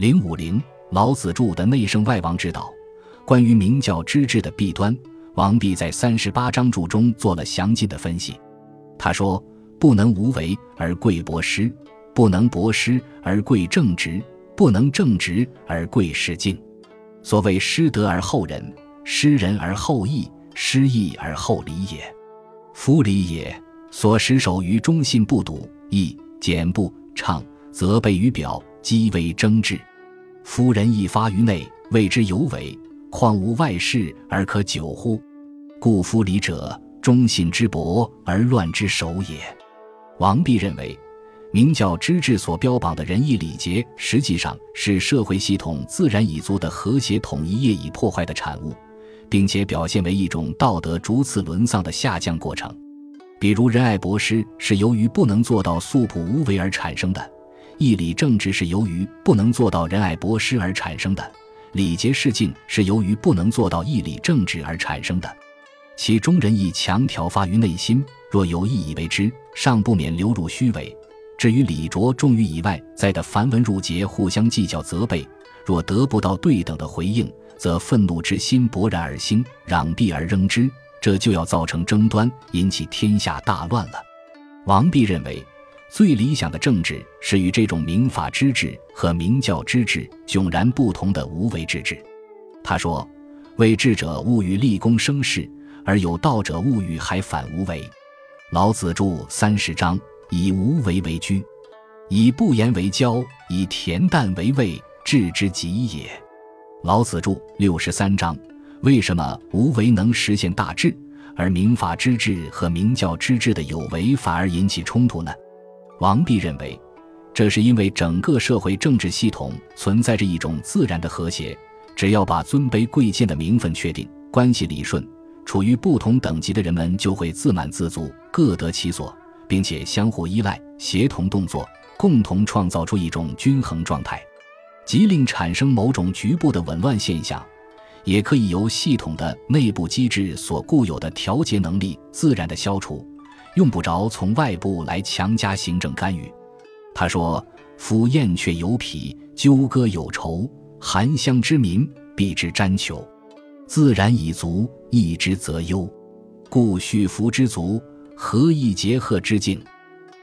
零五零，老子著的《内圣外王之道》，关于明教之治的弊端，王弼在三十八章注中做了详尽的分析。他说：“不能无为而贵博施，不能博施而贵正直，不能正直而贵失敬。所谓失德而后仁，失仁而后义，失义而后礼也。夫礼也，所实守于忠信不笃，义简不畅，则备于表，积为争执。夫人义发于内，谓之有为，况无外事而可久乎？故夫礼者。”忠信之薄而乱之首也。王弼认为，明教之治所标榜的仁义礼节，实际上是社会系统自然已足的和谐统一业已破坏的产物，并且表现为一种道德逐次沦丧的下降过程。比如，仁爱博施是由于不能做到素朴无为而产生的；义理正直是由于不能做到仁爱博施而产生的；礼节事敬是由于不能做到义理正直而产生的。其中仁义强调发于内心，若有意以为之，尚不免流入虚伪；至于礼着重于以外在的繁文缛节，互相计较责备，若得不到对等的回应，则愤怒之心勃然而兴，攘臂而扔之，这就要造成争端，引起天下大乱了。王弼认为，最理想的政治是与这种明法之治和明教之治迥然不同的无为之治。他说：“为治者，勿欲立功生事。”而有道者勿欲还反无为。老子著三十章，以无为为居，以不言为交，以恬淡为味，治之极也。老子著六十三章，为什么无为能实现大治，而明法之治和明教之治的有为反而引起冲突呢？王弼认为，这是因为整个社会政治系统存在着一种自然的和谐，只要把尊卑贵贱的名分确定，关系理顺。处于不同等级的人们就会自满自足，各得其所，并且相互依赖、协同动作，共同创造出一种均衡状态，即令产生某种局部的紊乱现象，也可以由系统的内部机制所固有的调节能力自然的消除，用不着从外部来强加行政干预。他说：“夫燕雀有匹，鸠歌有酬，含乡之民必之瞻求。”自然已足，义之则忧，故恤福之足，何以结贺之境？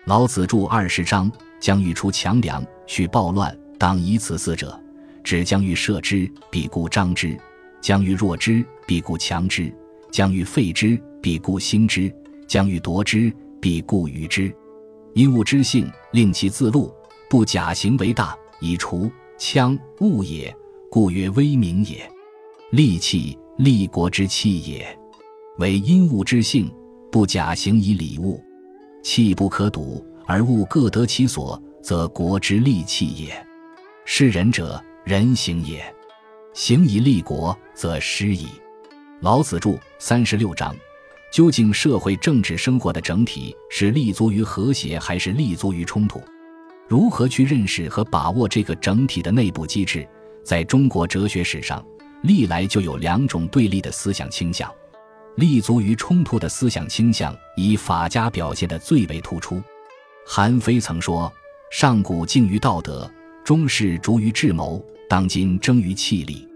老子著二十章，将欲出强梁，去暴乱，当以此四者：指将欲射之，必固张之；将欲弱之，必固强之；将欲废之，必固兴之；将欲夺之，必固与之。因物之性，令其自戮，不假行为大，以除羌物也，故曰威名也。利器，立国之器也；为因物之性，不假行以礼物。器不可睹，而物各得其所，则国之利器也。是仁者，人行也；行以立国，则失矣。老子著三十六章。究竟社会政治生活的整体是立足于和谐，还是立足于冲突？如何去认识和把握这个整体的内部机制？在中国哲学史上。历来就有两种对立的思想倾向，立足于冲突的思想倾向以法家表现得最为突出。韩非曾说：“上古敬于道德，中世逐于智谋，当今争于气力。”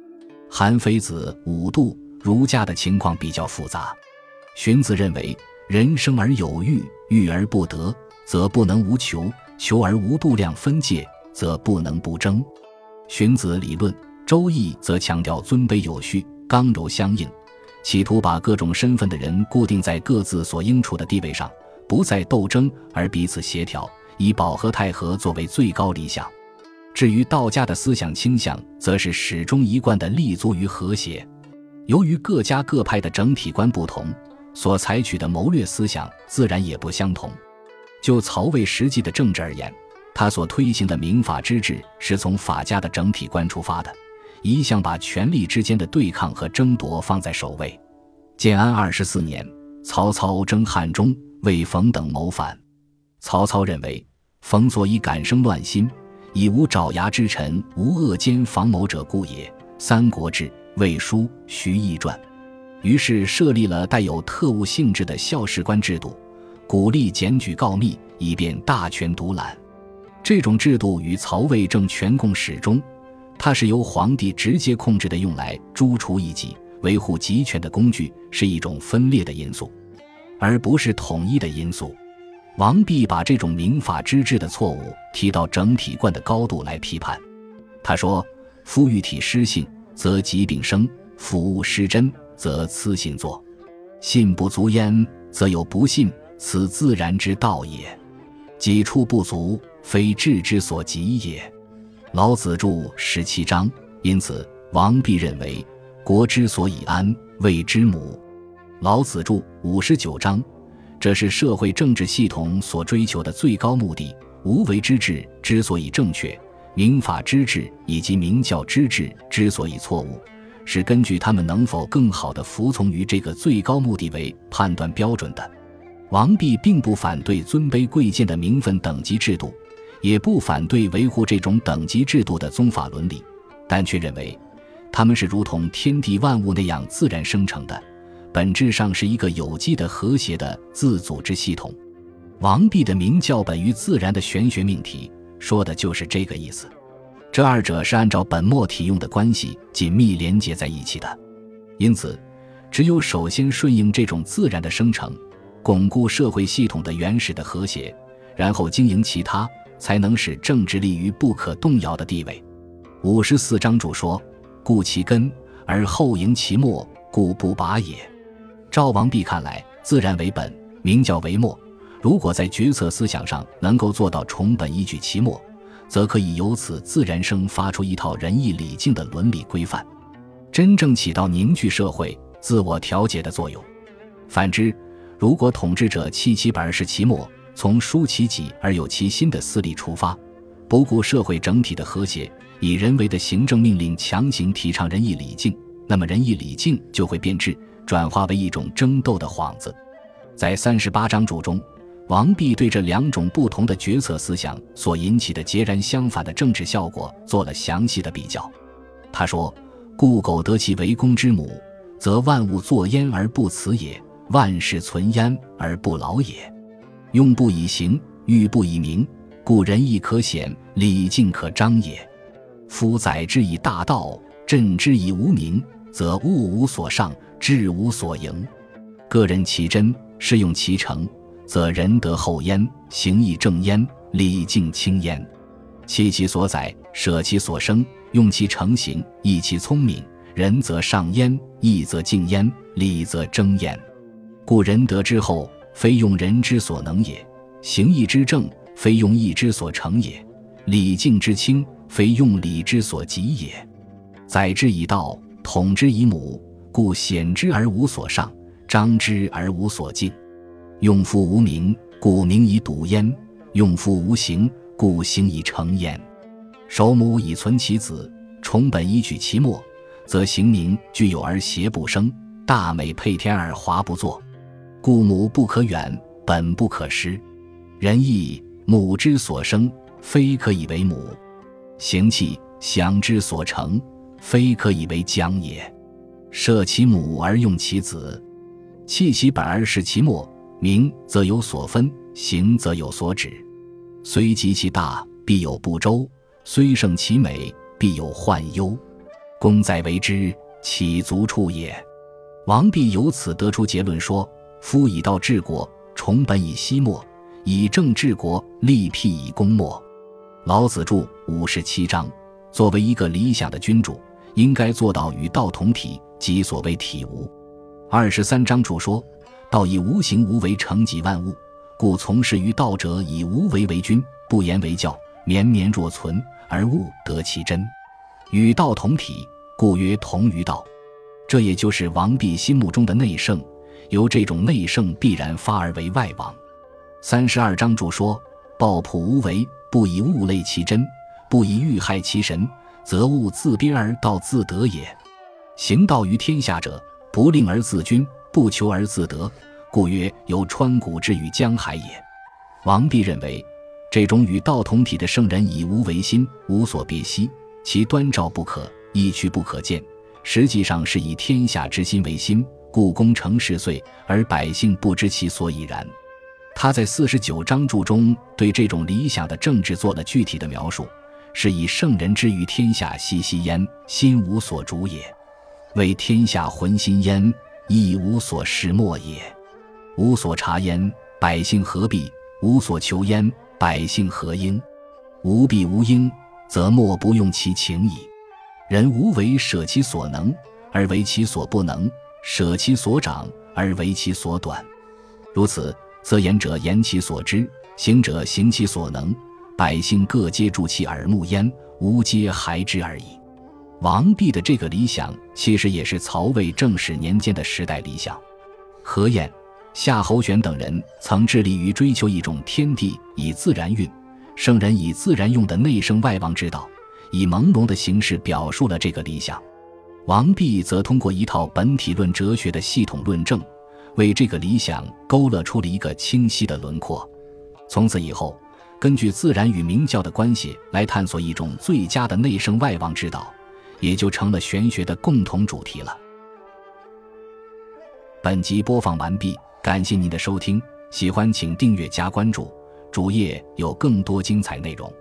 韩非子五度儒家的情况比较复杂。荀子认为：“人生而有欲，欲而不得，则不能无求；求而无度量分界，则不能不争。”荀子理论。周易则强调尊卑有序、刚柔相应，企图把各种身份的人固定在各自所应处的地位上，不再斗争而彼此协调，以保和泰和作为最高理想。至于道家的思想倾向，则是始终一贯的立足于和谐。由于各家各派的整体观不同，所采取的谋略思想自然也不相同。就曹魏实际的政治而言，他所推行的民法之治是从法家的整体观出发的。一向把权力之间的对抗和争夺放在首位。建安二十四年，曹操征汉中，为冯等谋反。曹操认为冯所以敢生乱心，以无爪牙之臣，无恶奸防谋者故也。《三国志·魏书·徐毅传》。于是设立了带有特务性质的校士官制度，鼓励检举告密，以便大权独揽。这种制度与曹魏政权共始终。它是由皇帝直接控制的，用来诛除异己、维护集权的工具，是一种分裂的因素，而不是统一的因素。王弼把这种民法之治的错误提到整体观的高度来批判。他说：“夫欲体失性，则疾病生；夫物失真，则疵信作。信不足焉，则有不信，此自然之道也。己处不足，非智之所及也。”老子著十七章，因此王弼认为，国之所以安，谓之母。老子著五十九章。这是社会政治系统所追求的最高目的。无为之治之所以正确，民法之治以及民教之治之所以错误，是根据他们能否更好地服从于这个最高目的为判断标准的。王弼并不反对尊卑贵贱的名分等级制度，也不反对维护这种等级制度的宗法伦理，但却认为，他们是如同天地万物那样自然生成的。本质上是一个有机的、和谐的自组织系统。王弼的名教本与自然的玄学命题，说的就是这个意思。这二者是按照本末体用的关系紧密连接在一起的。因此，只有首先顺应这种自然的生成，巩固社会系统的原始的和谐，然后经营其他，才能使政治立于不可动摇的地位。五十四章主说：“故其根，而后营其末，故不拔也。”赵王弼看来，自然为本，名教为末。如果在决策思想上能够做到重本依据其末，则可以由此自然生发出一套仁义礼敬的伦理规范，真正起到凝聚社会、自我调节的作用。反之，如果统治者弃其本而视其末，从疏其己而有其心的私利出发，不顾社会整体的和谐，以人为的行政命令强行提倡仁义礼敬，那么仁义礼敬就会变质。转化为一种争斗的幌子，在三十八章注中，王弼对这两种不同的决策思想所引起的截然相反的政治效果做了详细的比较。他说：“故苟得其为公之母，则万物作焉而不辞也，万事存焉而不劳也。用不以行，欲不以明，故仁义可显，礼敬可彰也。夫载之以大道，振之以无名，则物无所上。”志无所营，个人其真，适用其诚，则仁德厚焉，行义正焉，礼敬轻焉。弃其所载，舍其所生，用其成形，益其聪明，仁则上焉，义则敬焉，礼则争焉。故仁德之厚，非用人之所能也；行义之正，非用义之所成也；礼敬之轻，非用礼之所及也。载之以道，统之以母。故显之而无所上，张之而无所敬。用夫无名，故名以笃焉；用夫无形，故形以成焉。守母以存其子，崇本以举其末，则行名具有而邪不生，大美配天而华不作。故母不可远，本不可失。仁义，母之所生，非可以为母；行气，祥之所成，非可以为将也。舍其母而用其子，弃其本而视其末，名则有所分，行则有所止。虽极其大，必有不周；虽胜其美，必有患忧。功在为之，岂足处也？王弼由此得出结论说：夫以道治国，崇本以息末；以政治国，立辟以功末。老子著五十七章，作为一个理想的君主，应该做到与道同体。即所谓体无，二十三章主说：“道以无形无为成己万物，故从事于道者以无为为君，不言为教，绵绵若存，而物得其真。与道同体，故曰同于道。这也就是王弼心目中的内圣。由这种内圣必然发而为外王。三十二章主说：抱朴无为，不以物类其真，不以欲害其神，则物自宾而道自得也。”行道于天下者，不令而自君，不求而自得，故曰有川谷之于江海也。王弼认为，这种与道同体的圣人以无为心，无所别兮，其端照不可，一曲不可见，实际上是以天下之心为心，故功成事遂，而百姓不知其所以然。他在四十九章注中对这种理想的政治做了具体的描述，是以圣人之于天下熙熙焉，心无所主也；为天下浑心焉，亦无所失莫也。无所察焉，百姓何必？无所求焉，百姓何应？无必无应，则莫不用其情矣。人无为舍其所能而为其所不能，舍其所长而为其所短。如此，则言者言其所知，行者行其所能，百姓各皆助其耳目焉，无皆孩之而已。王弼的这个理想，其实也是曹魏正始年间的时代理想。何晏、夏侯玄等人曾致力于追求一种天地以自然运。圣人以自然用的内圣外王之道，以朦胧的形式表述了这个理想。王弼则通过一套本体论哲学的系统论证，为这个理想勾勒出了一个清晰的轮廓。从此以后，根据自然与明教的关系来探索一种最佳的内圣外王之道，也就成了玄学的共同主题了。本集播放完毕，感谢您的收听，喜欢请订阅加关注。主页有更多精彩内容。